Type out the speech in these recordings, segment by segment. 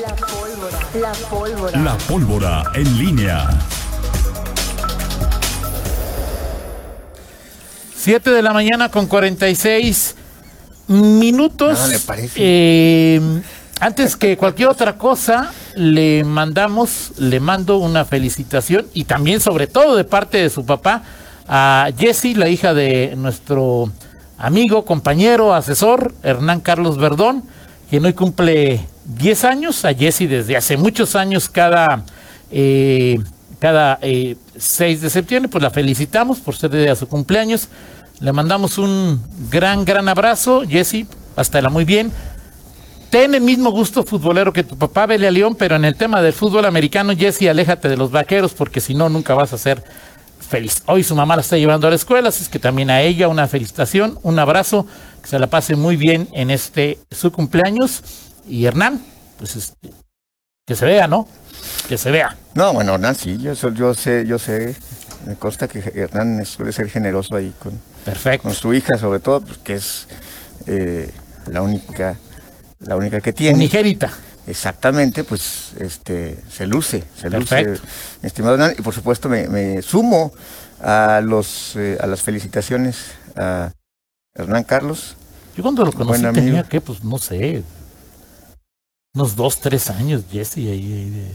La pólvora. La pólvora. La pólvora en línea. 7 de la mañana con 46 minutos. Nada me parece. Eh, antes que cualquier otra cosa, le mandamos, le mando una felicitación y también, sobre todo, de parte de su papá, a Jessie, la hija de nuestro amigo, compañero, asesor, Hernán Carlos Verdón, quien hoy cumple 10 años. A Jessie desde hace muchos años, cada, eh, cada eh, 6 de septiembre, pues la felicitamos por ser de su cumpleaños. Le mandamos un gran, gran abrazo, Jessie, hasta la muy bien. Ten el mismo gusto futbolero que tu papá, vele a León, pero en el tema del fútbol americano, Jesse, aléjate de los vaqueros porque si no, nunca vas a ser feliz. Hoy su mamá la está llevando a la escuela, así que también a ella una felicitación, un abrazo, que se la pase muy bien en este su cumpleaños. Y Hernán, pues este, que se vea, ¿no? Que se vea. No, bueno, Hernán sí, yo, yo sé, yo sé, me consta que Hernán suele ser generoso ahí con, Perfecto. con su hija, sobre todo, pues, que es eh, la única, la única que tiene. Nigerita. Exactamente, pues este se luce, se Perfecto. luce, estimado Hernán, y por supuesto me, me sumo a los eh, a las felicitaciones a Hernán Carlos. Yo cuando lo conocí tenía que, pues no sé, unos dos, tres años, Jesse, ahí, ahí de-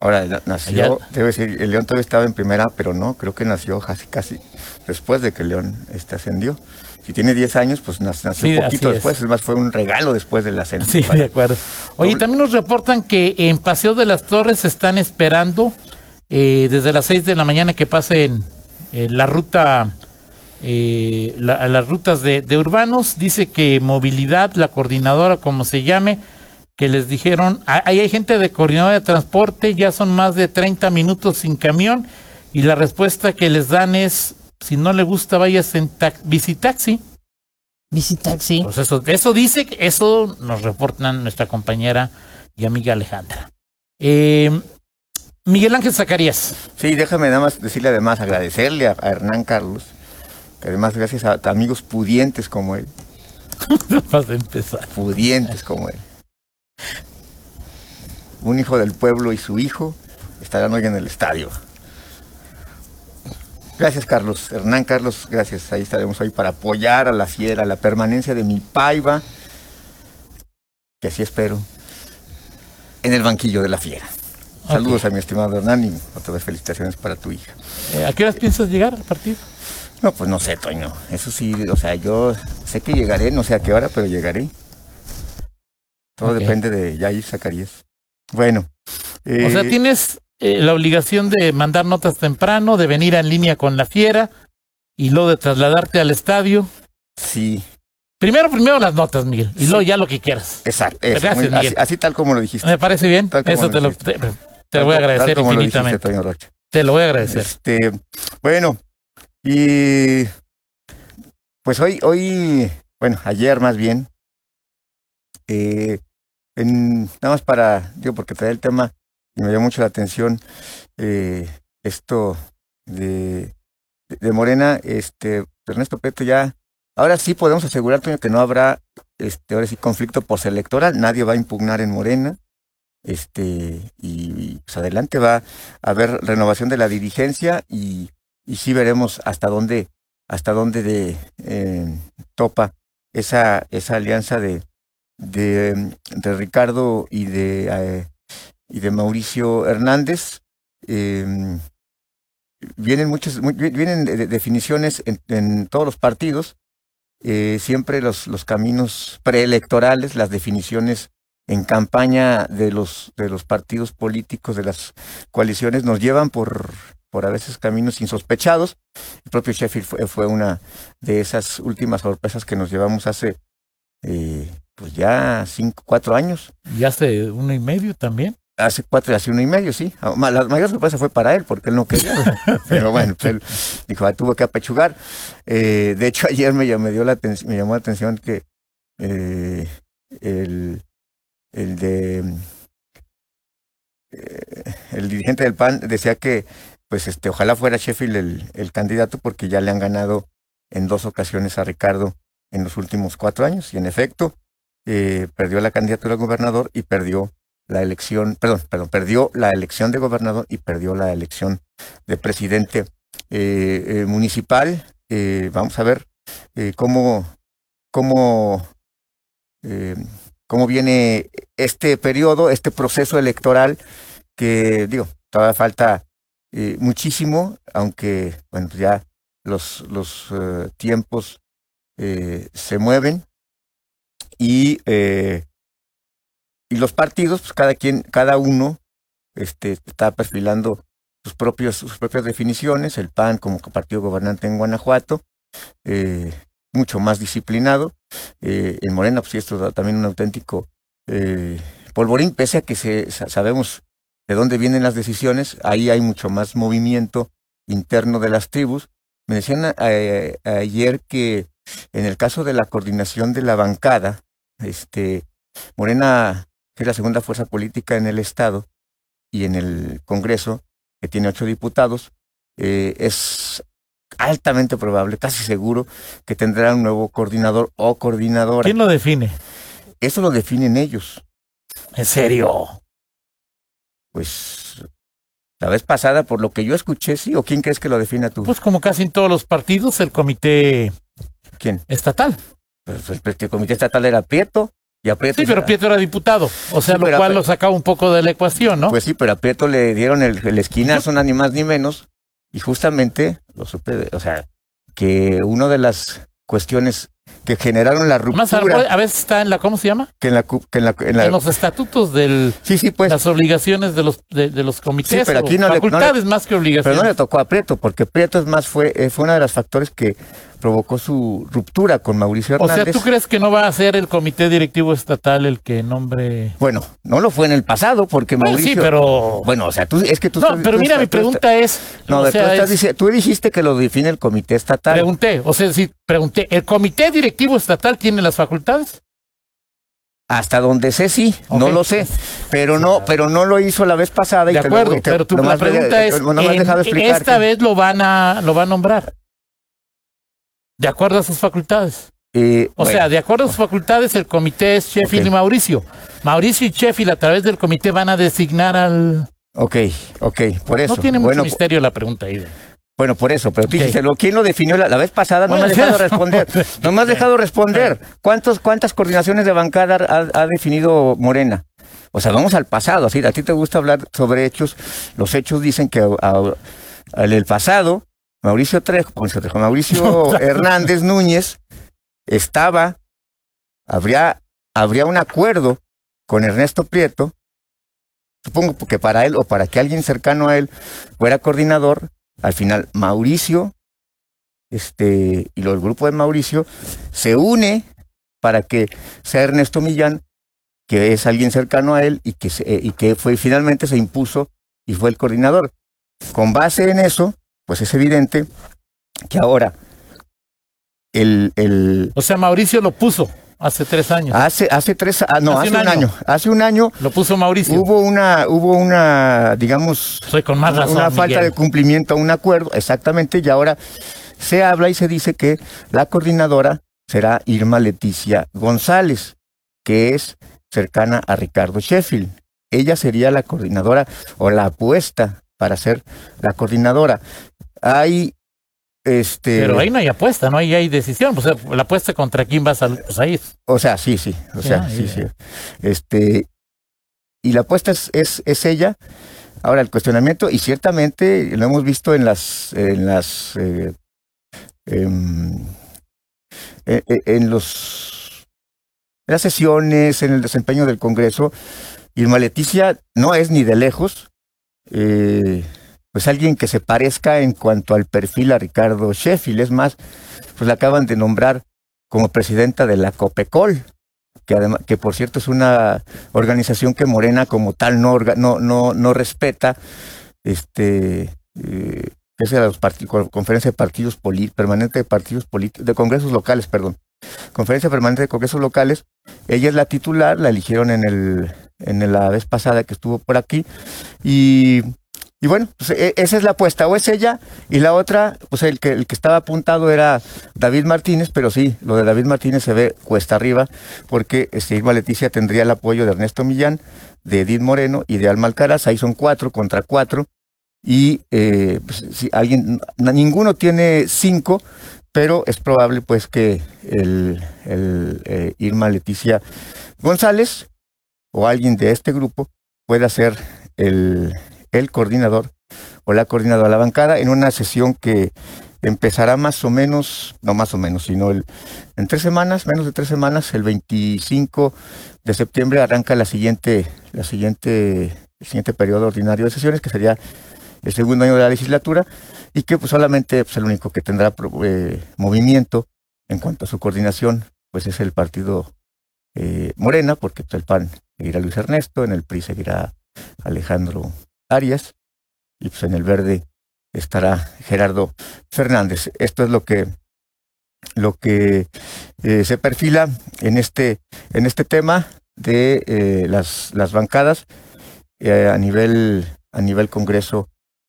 Ahora na- nació, Allá- debe decir, el León todavía estaba en primera, pero no, creo que nació casi casi después de que el León este ascendió. Si tiene 10 años, pues nac- nació Sí, un poquito es. después, es más, fue un regalo después del ascenso. Sí, de acuerdo. Oye, también nos reportan que en Paseo de las Torres están esperando eh, desde las 6 de la mañana que pasen eh, la ruta, eh, la- las rutas de, de urbanos. Dice que movilidad, la coordinadora, como se llame, que les dijeron, "Ah, ahí hay gente de coordinadora de transporte, ya son más de 30 minutos sin camión, y la respuesta que les dan es, si no le gusta, vayas en bicitaxi. Visitaxi. Pues eso, eso dice, que eso nos reportan nuestra compañera y amiga Alejandra. Eh, Miguel Ángel Zacarías. Sí, déjame nada más decirle además, agradecerle a, a Hernán Carlos, que además gracias a amigos pudientes como él, Vas a empezar. pudientes como él. Un hijo del pueblo y su hijo estarán hoy en el estadio. Gracias, Carlos. Hernán Carlos, gracias. Ahí estaremos hoy para apoyar a la fiera, la permanencia de mi paiva, que así espero, en el banquillo de la fiera. Saludos a mi estimado Hernán y otra vez felicitaciones para tu hija. Eh, ¿A qué horas piensas llegar al partido? No, pues no sé, Toño. Eso sí, o sea, yo sé que llegaré, no sé a qué hora, pero llegaré. Todo depende de Yair Zacarías. Bueno. o sea, eh, tienes eh, la obligación de mandar notas temprano, de venir en línea con la fiera y luego de trasladarte al estadio. Sí, Primero, primero las notas, Miguel, y Sí. luego ya lo que quieras. exacto. eso, Gracias, muy- así, tal como lo dijiste. ¿Me parece bien? Eso lo te lo, te, te lo voy a agradecer lo dijiste, infinitamente. Rocha. Te lo voy a agradecer. Este, bueno, y pues hoy, hoy, bueno, ayer más bien, eh, en, nada más para, digo, porque trae el tema y me llamó mucho la atención eh, esto de, de Morena, este, Ernesto Peto ya, ahora sí podemos asegurar, que no habrá, este, ahora sí, conflicto postelectoral, nadie va a impugnar en Morena, este, y pues adelante va a haber renovación de la dirigencia y, y sí veremos hasta dónde, hasta dónde de, eh, topa esa, esa alianza de, de, de Ricardo y de, eh, y de Mauricio Hernández. Eh, vienen muchas, muy- vienen de- de- definiciones en, en todos los partidos, eh, siempre los, los caminos preelectorales, las definiciones en campaña de los, de los partidos políticos, de las coaliciones, nos llevan por, por a veces caminos insospechados. El propio Sheffield fue, fue una de esas últimas sorpresas que nos llevamos hace eh, pues ya cinco, cuatro años. Y hace uno y medio también. Hace cuatro, hace uno y medio, sí. Ah, La mayor sorpresa fue para él, porque él no quería. Pero bueno, pues él dijo, ah, tuvo que apechugar. Eh, de hecho, ayer me, me, dio la me llamó la atención que eh, el, el de eh, el dirigente del PAN decía que pues este ojalá fuera Sheffield el, el candidato porque ya le han ganado en dos ocasiones a Ricardo en los últimos cuatro años y en efecto eh, perdió la candidatura a gobernador y perdió la elección, perdón, perdón, perdió la elección de gobernador y perdió la elección de presidente eh, eh, municipal. Eh, vamos a ver eh, cómo, cómo, cómo viene este periodo, este proceso electoral que, digo, todavía falta muchísimo, aunque, bueno, ya los, los tiempos eh, se mueven y, eh, y los partidos, pues cada quien, cada uno este, está perfilando sus propios, sus propias definiciones, el PAN como partido gobernante en Guanajuato, eh, mucho más disciplinado, eh, en Morena, pues esto es también un auténtico eh, polvorín, pese a que se, sa- sabemos de dónde vienen las decisiones, ahí hay mucho más movimiento interno de las tribus. Me decían ayer que en el caso de la coordinación de la bancada, este, Morena que es la segunda fuerza política en el Estado y en el Congreso, que tiene ocho diputados, eh, es altamente probable, casi seguro, que tendrá un nuevo coordinador o coordinadora. ¿Quién lo define? Eso lo definen ellos. ¿En serio? Pues la vez pasada, por lo que yo escuché, sí, o quién crees que lo defina tú? Pues como casi en todos los partidos, el comité ¿Quién? estatal. Pues el, el comité estatal era Prieto, y a Prieto Sí, pero Prieto era diputado. O sea, Sí, lo pero- cual lo sacaba un poco de la ecuación, ¿no? Pues sí, pero a Prieto le dieron el, el esquinazo, nada ni más ni menos, y justamente, lo supe, o sea, que una de las cuestiones que generaron la ruptura, a veces está en la, ¿cómo se llama? que en la, que en la, en la- en los estatutos de sí, sí, pues, las obligaciones de los de, de los comités. Sí, pero aquí no le- no le- más que pero obligaciones. no le tocó a Prieto, porque Prieto es más, fue, eh, fue uno de los factores que provocó su ruptura con Mauricio o Hernández. sea, ¿tú crees que no va a ser el comité directivo estatal el que nombre? Bueno, no lo fue en el pasado, porque Bueno, Mauricio... sí, pero Bueno, o sea, tú, es que tú... no, estás- pero tú mira, mi tú estás- pregunta es, No, o tú, sea, estás es- dici- tú dijiste que lo define el comité estatal. pregunté, o sea, si pregunté, ¿el comité directivo estatal tiene las facultades? Hasta donde sé sí, no lo sé, pero no, pero no lo hizo la vez pasada. y De te lo- acuerdo, te- pero tu, la me- pregunta es, en- explicarte. esta vez lo van a lo va a nombrar. De acuerdo a sus facultades. Eh, O bueno, sea, de acuerdo a sus facultades, el comité es Sheffield y Mauricio. Mauricio y Sheffield a través del comité van a designar al... ok, ok, por eso. no tiene mucho bueno, misterio la pregunta ahí. bueno, por eso, pero lo- ¿quién lo definió la, la vez pasada? No Bueno, me has dejado responder. No me has dejado responder. ¿Cuántos, ¿Cuántas coordinaciones de bancada ha, ha definido Morena? O sea, vamos al pasado. Así, a ti te gusta hablar sobre hechos. Los hechos dicen que a- a- en el pasado, Mauricio Trejo, Mauricio, Trejo, Mauricio Hernández Núñez estaba, habría, habría un acuerdo con Ernesto Prieto, supongo que para él o para que alguien cercano a él fuera coordinador, al final Mauricio, este, y lo, el grupo de Mauricio se une para que sea Ernesto Millán, que es alguien cercano a él y que, se- eh, y que fue, finalmente se impuso y fue el coordinador. Con base en eso, pues es evidente que ahora el, el O sea, Mauricio lo puso hace tres años. hace hace tres ah, no Hace hace, un año. año. hace un año Lo puso Mauricio. hubo una hubo una digamos Soy con más razón. una falta Miguel. de cumplimiento a un acuerdo, exactamente, y ahora se habla y se dice que la coordinadora será Irma Leticia González, que es cercana a Ricardo Sheffield. Ella sería la coordinadora o la apuesta para ser la coordinadora. Hay este Pero ahí no hay apuesta, no hay, hay decisión. O sea, la apuesta contra quién vas a... Pues ahí. O sea, sí, sí. O sea, sí, sí. Este, y la apuesta es, es, es ella. Ahora, el cuestionamiento, y ciertamente lo hemos visto en las, en las, eh, em, en, en- en los, en las sesiones, en el desempeño del Congreso, Irma Leticia no es ni de lejos, eh, pues alguien que se parezca en cuanto al perfil a Ricardo Sheffield. Es más, pues la acaban de nombrar como presidenta de la COPECOL, que además, que por cierto es una organización que Morena como tal no, no, no, no respeta, este, eh, es la conferencia de partidos permanente de partidos políticos, de congresos locales, perdón, conferencia permanente de congresos locales, ella es la titular, la eligieron en el, en la vez pasada que estuvo por aquí, y y bueno, pues, e- esa es la apuesta, o es ella, y la otra, pues el que, el que estaba apuntado era David Martínez, pero sí, lo de David Martínez se ve cuesta arriba, porque este, Irma Leticia tendría el apoyo de Ernesto Millán, de Edith Moreno y de Alma Alcaraz, ahí son cuatro contra cuatro, y eh, pues, si alguien, ninguno tiene cinco, pero es probable pues que el, el, eh, Irma Leticia González o alguien de este grupo pueda ser el, el coordinador o la coordinadora de la bancada en una sesión que empezará más o menos, no más o menos, sino el, en tres semanas, menos de tres semanas, el 25 de septiembre arranca la siguiente, la siguiente, el siguiente periodo ordinario de sesiones, que sería el segundo año de la legislatura, y que pues, solamente pues, el único que tendrá eh, movimiento en cuanto a su coordinación, pues es el partido eh, Morena, porque el PAN seguirá Luis Ernesto, en el PRI seguirá Alejandro Arias, y pues en el verde estará Gerardo Fernández. Esto es lo que lo que eh, se perfila en este en este tema de eh, las las bancadas a nivel a nivel Congreso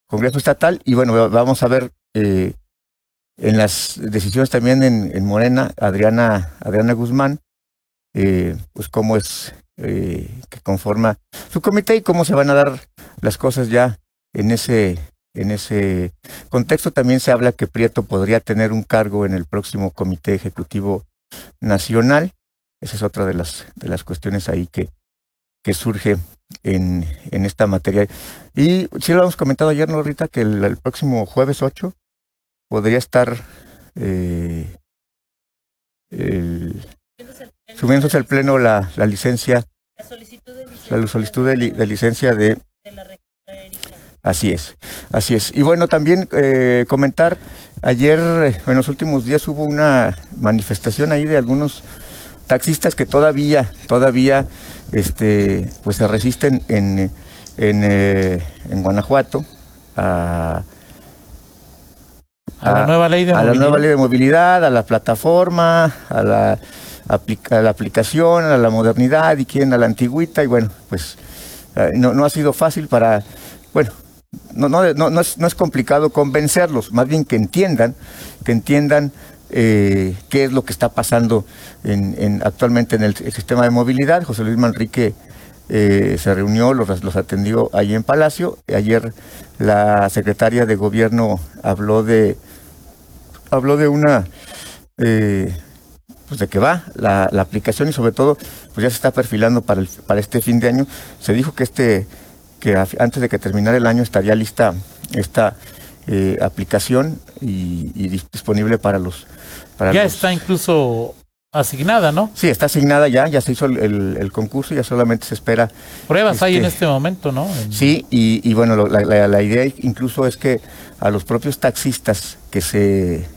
Congreso estatal y bueno va- vamos a ver en las decisiones también en, en Morena Adriana Adriana Guzmán eh, pues cómo es eh, que conforma su comité y cómo se van a dar las cosas ya en ese en ese contexto también se habla que Prieto podría tener un cargo en el próximo Comité Ejecutivo Nacional. Esa es otra de las de las cuestiones ahí que, que surge en, en esta materia. Y sí lo hemos comentado ayer, ¿no, Rita? Que el, próximo jueves 8 podría estar eh, el, subiéndose al pleno la, la licencia, la solicitud de, li- de licencia de Así es, así es. Y bueno, también eh, comentar, ayer, eh, en los últimos días hubo una manifestación ahí de algunos taxistas que todavía, todavía, este, pues se resisten en, en, eh, en Guanajuato a, A la nueva ley de a la nueva ley de movilidad, a la plataforma, a la, a la aplicación, a la modernidad y quieren a la antigüita y bueno, pues eh, no, no ha sido fácil para, bueno, no, no, no, es, no es complicado convencerlos, más bien que entiendan, que entiendan eh, qué es lo que está pasando en, en- actualmente en el, sistema de movilidad. José Luis Manrique eh, se reunió, los, los atendió ahí en Palacio. Ayer la secretaria de gobierno habló de habló de una pues de que va la, la aplicación y sobre todo pues ya se está perfilando para el, para este fin de año. Se dijo que este que antes de que terminara el año estaría lista esta eh, aplicación y, y dis- disponible para los para Ya los- está incluso asignada, ¿no? Sí, está asignada ya, ya se hizo el, el- el concurso, ya solamente se espera Pruebas hay en Este, este momento, ¿no? En- Sí, y, y bueno, lo- la, la- la idea incluso es que a los propios taxistas que se,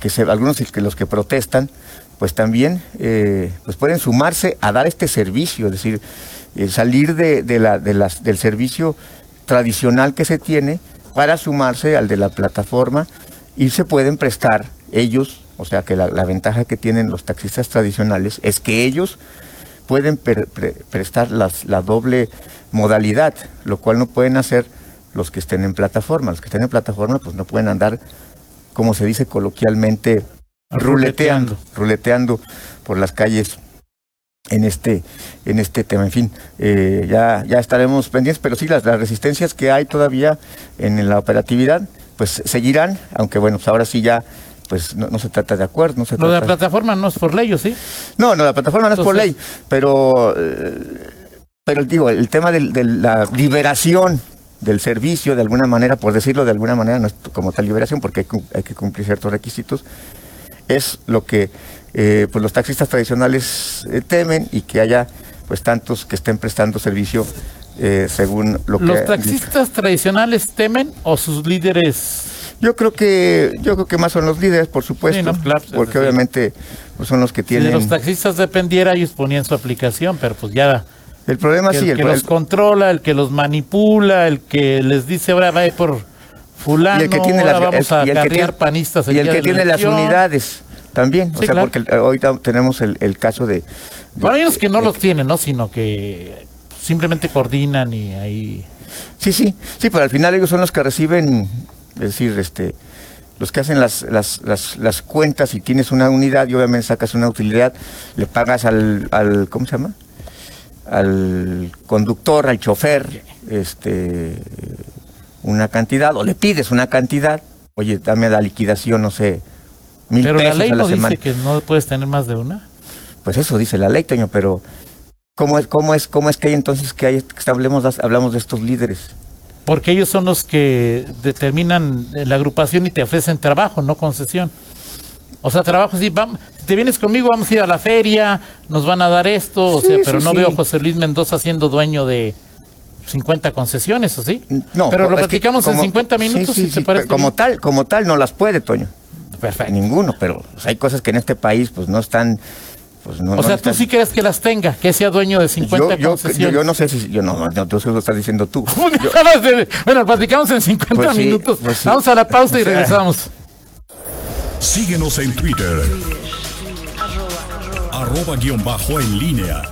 que se, algunos que los que protestan, pues también eh, pues pueden sumarse a dar este servicio, es decir, eh, salir de, la, del servicio tradicional que se tiene para sumarse al de la plataforma y se pueden prestar ellos, o sea que la, ventaja que tienen los taxistas tradicionales es que ellos pueden prestar la doble modalidad, lo cual no pueden hacer los que estén en plataforma. Los que estén en plataforma pues no pueden andar, como se dice coloquialmente, ruleteando, ruleteando por las calles en este en este tema. En fin, eh, ya, ya estaremos pendientes, pero sí, las, las resistencias que hay todavía en la operatividad, pues seguirán, aunque bueno, pues ahora sí ya pues no, no se trata de acuerdo, no se Lo de la trata plataforma no es por ley, ¿o sí? no, no, la plataforma no es por ley, pero, eh, pero digo, el tema de, la liberación del servicio, de alguna manera, por decirlo de alguna manera, no es como tal liberación, porque hay que cumplir ciertos requisitos, es lo que eh, pues los taxistas tradicionales eh, temen y que haya pues tantos que estén prestando servicio eh, según lo que... ¿Los taxistas tradicionales temen o sus líderes? Yo creo que yo creo que más son los líderes, por supuesto, Sí, no, claro, es porque obviamente pues, son los que Si tienen... de los taxistas dependiera, ellos ponían su aplicación, pero pues ya el problema que sí, el el, que el- los controla, el que los manipula, el que les dice ahora va por fulano, y el que tiene las vamos el- a y el que acarrear tiene- panistas y el día que de tiene la las elección. unidades también o sea claro. porque eh, ahorita tenemos el, el caso de, de- Bueno, hay unos que no de- los tienen, ¿no? Sino que simplemente coordinan y ahí Sí, sí, sí, pero al final ellos son los que reciben, es decir, este, los que hacen las, las, las, las cuentas y tienes una unidad y obviamente sacas una utilidad, le pagas al, al ¿cómo se llama? Al conductor, al chofer, este, una cantidad, o le pides una cantidad, oye, dame la liquidación, no sé, mil Pero la pesos ley a la no semana. dice que no puedes tener más de una. Pues eso dice la ley, Toño, pero ¿cómo es, cómo es, cómo es que hay entonces que hay, que hablemos, hablamos de estos líderes? Porque ellos son los que determinan la agrupación y te ofrecen trabajo, no concesión. O sea, trabajo, sí, vamos, si te vienes conmigo, vamos a ir a la feria, nos van a dar esto, o sea, pero sí, no sí. veo a José Luis Mendoza siendo dueño de 50 concesiones, ¿o sí? No, pero lo es que platicamos en como- 50 sí, minutos, sí, si te sí, parece. Como bien. tal, como tal no las puede, Toño. Perfecto. Ninguno, pero hay cosas que en este país pues no están, pues no. O no sea, tú sí crees que las tenga, que sea dueño de 50 yo, yo, yo, concesiones. yo no sé si, yo no, no, no, tú eso lo estás diciendo tú. Bueno, platicamos en 50 Pues sí, minutos. pues sí. Vamos a la pausa y O sea, regresamos. Síguenos en Twitter. Arroba guion bajo en línea.